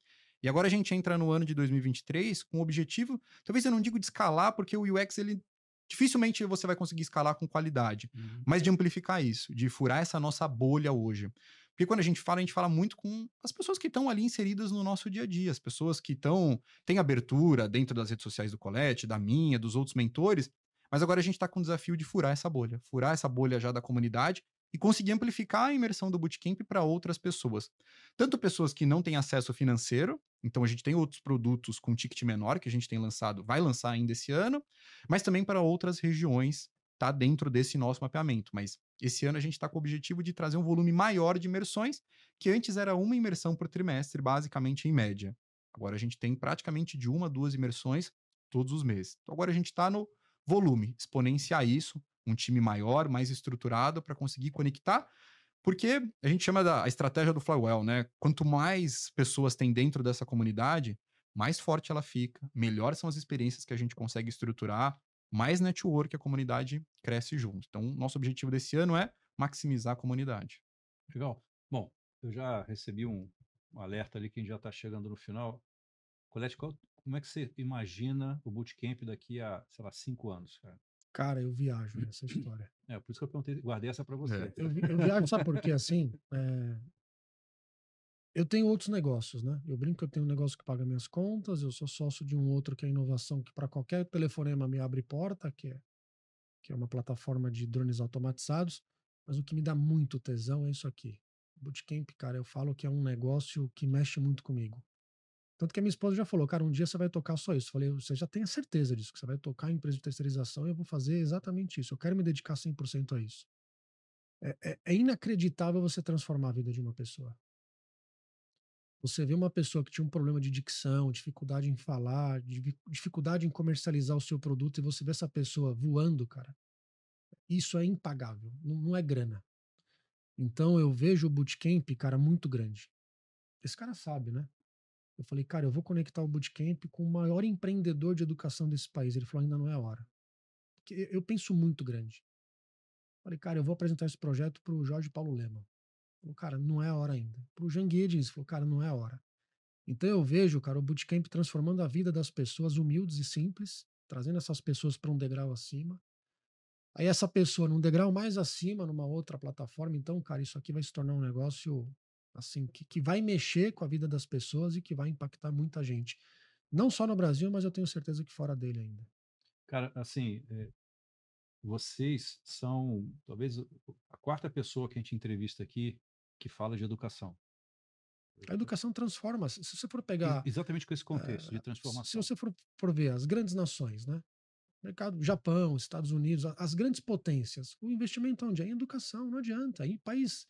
Speaker 2: e agora a gente entra no ano de 2023 com o objetivo, talvez eu não digo de escalar, porque o UX ele dificilmente você vai conseguir escalar com qualidade, uhum. mas de amplificar isso, de furar essa nossa bolha hoje. Porque quando a gente fala, a gente fala muito com as pessoas que estão ali inseridas no nosso dia a dia, as pessoas que estão têm abertura dentro das redes sociais do Colete, da minha, dos outros mentores, mas agora a gente está com o desafio de furar essa bolha, furar essa bolha já da comunidade e conseguir amplificar a imersão do Bootcamp para outras pessoas. Tanto pessoas que não têm acesso financeiro, então a gente tem outros produtos com ticket menor que a gente tem lançado, vai lançar ainda esse ano, mas também para outras regiões, tá dentro desse nosso mapeamento. Mas esse ano a gente está com o objetivo de trazer um volume maior de imersões, que antes era uma imersão por trimestre, basicamente em média. Agora a gente tem praticamente de uma a duas imersões todos os meses. Então agora a gente está no volume, exponenciar isso, um time maior, mais estruturado para conseguir conectar Porque a gente chama da estratégia do flywheel, né? Quanto mais pessoas tem dentro dessa comunidade, mais forte ela fica, melhores são as experiências que a gente consegue estruturar, mais network a comunidade cresce junto. Então, nosso objetivo desse ano é maximizar a comunidade.
Speaker 1: Legal. Bom, eu já recebi um, um alerta ali que a gente já está chegando no final. Colete, qual, como é que você imagina o bootcamp daqui a, sei lá, cinco anos, cara?
Speaker 3: Cara, eu viajo nessa história.
Speaker 1: É, por isso que eu perguntei, guardei essa para você.
Speaker 2: É.
Speaker 3: Eu, eu viajo, sabe por quê? Assim, é, eu tenho outros negócios, né? Eu brinco que eu tenho um negócio que paga minhas contas, eu sou sócio de um outro que é inovação, que para qualquer telefonema me abre porta, que é, que é uma plataforma de drones automatizados. Mas o que me dá muito tesão é isso aqui. Bootcamp, cara, eu falo que é um negócio que mexe muito comigo. Tanto que a minha esposa já falou, cara, um dia você vai tocar só isso. Eu falei, você já tem a certeza disso, que você vai tocar em empresa de terceirização e eu vou fazer exatamente isso. Eu quero me dedicar 100% a isso. É, é- é inacreditável você transformar a vida de uma pessoa. Você vê uma pessoa que tinha um problema de dicção, dificuldade em falar, dificuldade em comercializar o seu produto e você vê essa pessoa voando, cara. Isso é impagável, não, não é grana. Então eu vejo o bootcamp, cara, muito grande. Esse cara sabe, né? Eu falei, cara, eu vou conectar o bootcamp com o maior empreendedor de educação desse país. Ele falou, ainda não é a hora. Porque eu- eu penso muito grande. Falei, cara, eu vou apresentar esse projeto pro Jorge Paulo Lema. Falou, cara, não é a hora ainda. Pro Jean Guedes, falou, cara, não é a hora. Então eu vejo, cara, o bootcamp transformando a vida das pessoas humildes e simples, trazendo essas pessoas para um degrau acima. Aí essa pessoa num degrau mais acima, numa outra plataforma, então, cara, isso aqui vai se tornar um negócio assim que, que vai mexer com a vida das pessoas e que vai impactar muita gente. Não só no Brasil, mas eu tenho certeza que fora dele ainda.
Speaker 1: Cara, assim, é, vocês são talvez a quarta pessoa que a gente entrevista aqui que fala de educação.
Speaker 3: A educação transforma. Se se você for pegar
Speaker 1: Exatamente com esse contexto de
Speaker 3: Eh, Se
Speaker 1: transformação.
Speaker 3: você for, for ver as grandes nações, né? Mercado, Japão, Estados Unidos, as grandes potências, o investimento onde é em educação, não adianta. Em país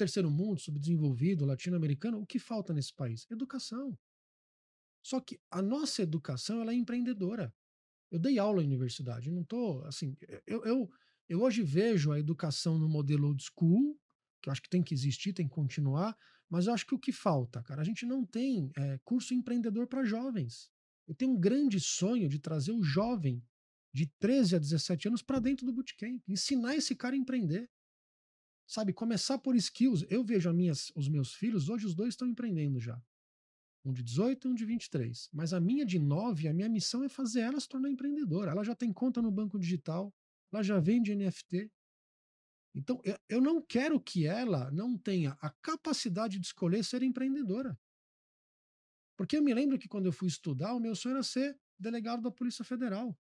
Speaker 3: terceiro mundo, subdesenvolvido, latino-americano, o que falta nesse país? Educação. Só que a nossa educação ela é empreendedora. Eu dei aula em universidade, não tô assim, eu, eu, eu hoje vejo a educação no modelo old school, que eu acho que tem que existir, tem que continuar, mas eu acho que o que falta, cara, a gente não tem eh, curso empreendedor para jovens. Eu tenho um grande sonho de trazer o jovem de 13 a 17 anos para dentro do bootcamp, ensinar esse cara a empreender. Sabe, começar por skills. Eu vejo as minhas, os meus filhos, hoje os dois estão empreendendo já. Um de 18 e um de 23. Mas a minha de 9, a minha missão é fazer ela se tornar empreendedora. Ela já tem conta no banco digital, ela já vende NFT. Então, eu, eu não quero que ela não tenha a capacidade de escolher ser empreendedora. Porque eu me lembro que quando eu fui estudar, o meu sonho era ser delegado da Polícia Federal.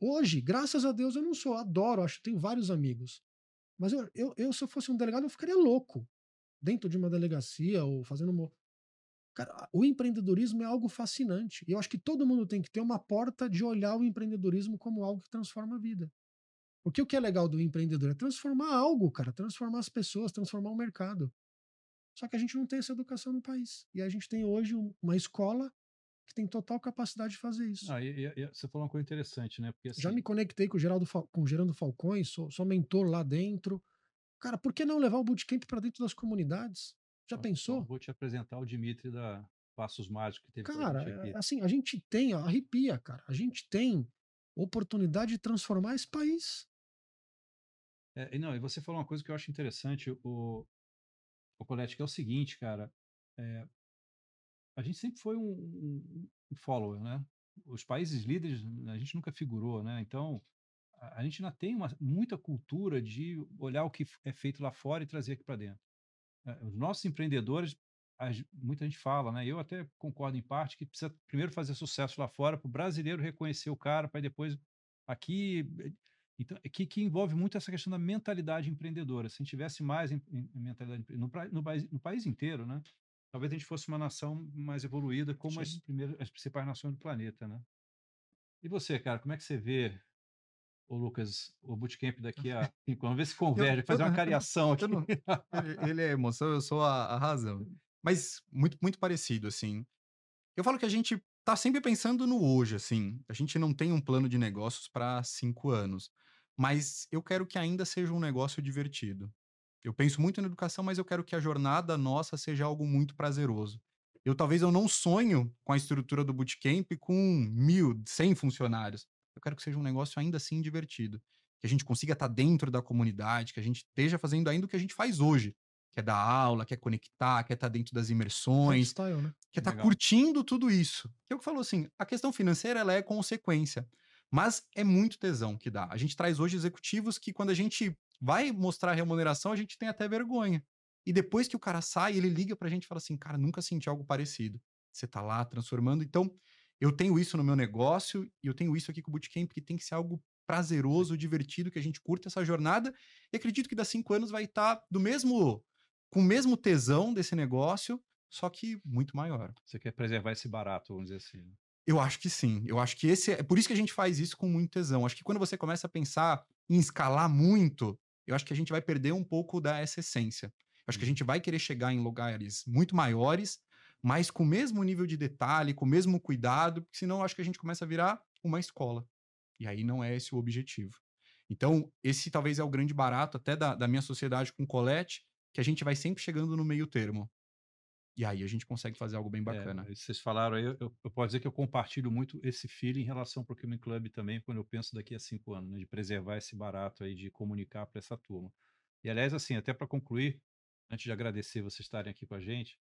Speaker 3: Hoje, graças a Deus, eu não sou. Adoro, acho que tenho vários amigos. Mas eu, eu, eu, se eu fosse um delegado, eu ficaria louco dentro de uma delegacia ou fazendo uma. Cara, o empreendedorismo é algo fascinante. E eu acho que todo mundo tem que ter uma porta de olhar o empreendedorismo como algo que transforma a vida. Porque o que é legal do empreendedor é transformar algo, cara, transformar as pessoas, transformar o mercado. Só que a gente não tem essa educação no país. E a gente tem hoje um- uma escola que tem total capacidade de fazer isso.
Speaker 1: Ah, e- e- você falou uma coisa interessante, né? Porque
Speaker 3: Já
Speaker 1: assim,
Speaker 3: me conectei com o Geraldo Fal- com o Gerando Falcões, sou, sou mentor lá dentro. Cara, por que não levar o bootcamp para dentro das comunidades? Já
Speaker 1: ó,
Speaker 3: pensou?
Speaker 1: Vou te apresentar o Dimitri da Passos Mágicos que teve a
Speaker 3: Cara,
Speaker 1: gente
Speaker 3: é- assim, a gente tem, ó, arrepia, cara. A gente tem oportunidade de transformar esse país.
Speaker 1: É, e não, e você falou uma coisa que eu acho interessante, o, o Colete, que é o seguinte, cara. é, a gente sempre foi um, um- um follower, né? Os países líderes, a gente nunca figurou, né? Então, a, gente ainda tem uma, muita cultura de olhar o que é feito lá fora e trazer aqui para dentro. É, os nossos empreendedores, muita gente fala, né? Eu até concordo em parte que precisa primeiro fazer sucesso lá fora para o brasileiro reconhecer o cara, para depois aqui. eh, Então, que, que envolve muito essa questão da mentalidade empreendedora. Se a gente tivesse mais em, em- mentalidade no, pra- no, país, no país inteiro, né? Talvez a gente fosse uma nação mais evoluída, como as primeiras, as principais nações do planeta, né? E você, cara, como é que você vê, ô Lucas, o bootcamp daqui a cinco anos? Vê se converge, fazer uma cariação aqui.
Speaker 2: não- Ele, é emoção, eu sou a, a razão. Mas muito, muito parecido, assim. Eu falo que a gente tá sempre pensando no hoje, assim. A gente não tem um plano de negócios para cinco anos. Mas eu quero que ainda seja um negócio divertido. Eu penso muito na educação, mas eu quero que a jornada nossa seja algo muito prazeroso. Eu talvez eu não sonho com a estrutura do bootcamp com mil, cem funcionários. Eu quero que seja um negócio ainda assim divertido. Que a gente consiga estar dentro da comunidade, que a gente esteja fazendo ainda o que a gente faz hoje. Que é dar aula, quer conectar, quer estar dentro das imersões,
Speaker 3: Lifestyle, né?
Speaker 2: quer estar
Speaker 1: Legal.
Speaker 2: curtindo tudo isso. Que é o que falou assim, a questão financeira ela é consequência, mas é muito tesão que dá. A gente traz hoje executivos que quando a gente vai mostrar a remuneração, a gente tem até vergonha. E depois que o cara sai, ele liga pra gente e fala assim, cara, nunca senti algo parecido. Você tá lá transformando. Então, eu tenho isso no meu negócio e eu tenho isso aqui com o Bootcamp, que tem que ser algo prazeroso, divertido, que a gente curta essa jornada. E acredito que daqui cinco anos vai estar do mesmo, com o mesmo tesão desse negócio, só que muito maior.
Speaker 1: Você quer preservar esse barato, vamos dizer assim. né?
Speaker 2: Eu acho que sim. Eu acho que esse é por isso que a gente faz isso com muito tesão. Acho que quando você começa a pensar em escalar muito, eu acho que a gente vai perder um pouco da essa essência. Eu acho que a gente vai querer chegar em lugares muito maiores, mas com o mesmo nível de detalhe, com o mesmo cuidado, porque senão eu acho que a gente começa a virar uma escola. E aí não é esse o objetivo. Então, esse talvez é o grande barato até da, da minha sociedade com Colette, que a gente vai sempre chegando no meio termo. E aí a gente consegue fazer algo bem bacana.
Speaker 1: É, vocês falaram aí, eu, eu posso dizer que eu compartilho muito esse feeling em relação ao Procurement Club também, quando eu penso daqui a cinco anos, né, de preservar esse barato aí, de comunicar para essa turma. E aliás, assim, até para concluir, antes de agradecer vocês estarem aqui com a gente,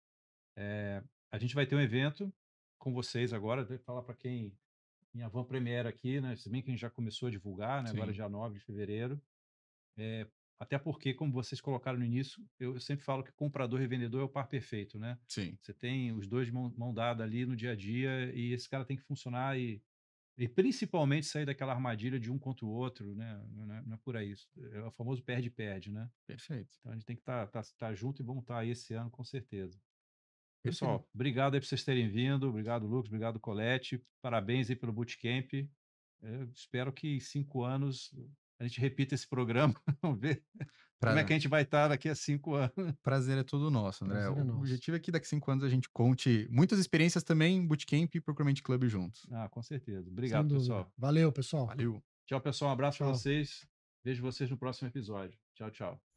Speaker 1: é, a gente vai ter um evento com vocês agora, vou falar para quem em Avan Premiere aqui, né? Se bem que a gente já começou a divulgar, né? Agora dia 9 de fevereiro. É, até porque, como vocês colocaram no início, eu, eu sempre falo que comprador e vendedor é o par perfeito, né?
Speaker 2: Sim.
Speaker 1: Você tem os dois de mão, mão dada ali no dia a dia e esse cara tem que funcionar e, e principalmente sair daquela armadilha de um contra o outro, né? Não é, não é por aí. isso. É o famoso perde-perde, né?
Speaker 2: Perfeito.
Speaker 1: Então a gente tem que estar tá, tá, tá junto e vamos estar aí esse ano com certeza.
Speaker 2: Perfeito.
Speaker 1: Pessoal, obrigado aí por vocês terem vindo. Obrigado, Lucas. Obrigado, Colette. Parabéns aí pelo Bootcamp. Eu espero que em cinco anos a gente repita esse programa. Vamos ver como é que a gente vai estar daqui a cinco anos.
Speaker 2: Prazer é todo nosso, André.
Speaker 3: Prazer é
Speaker 2: o
Speaker 3: nosso.
Speaker 2: objetivo é que daqui a cinco anos a gente conte muitas experiências também, Bootcamp e Procurement Club juntos.
Speaker 1: Ah, com certeza. Obrigado, pessoal.
Speaker 3: Valeu, pessoal.
Speaker 2: Valeu.
Speaker 1: Tchau, pessoal. Um abraço para vocês. Vejo vocês no próximo episódio. Tchau, tchau.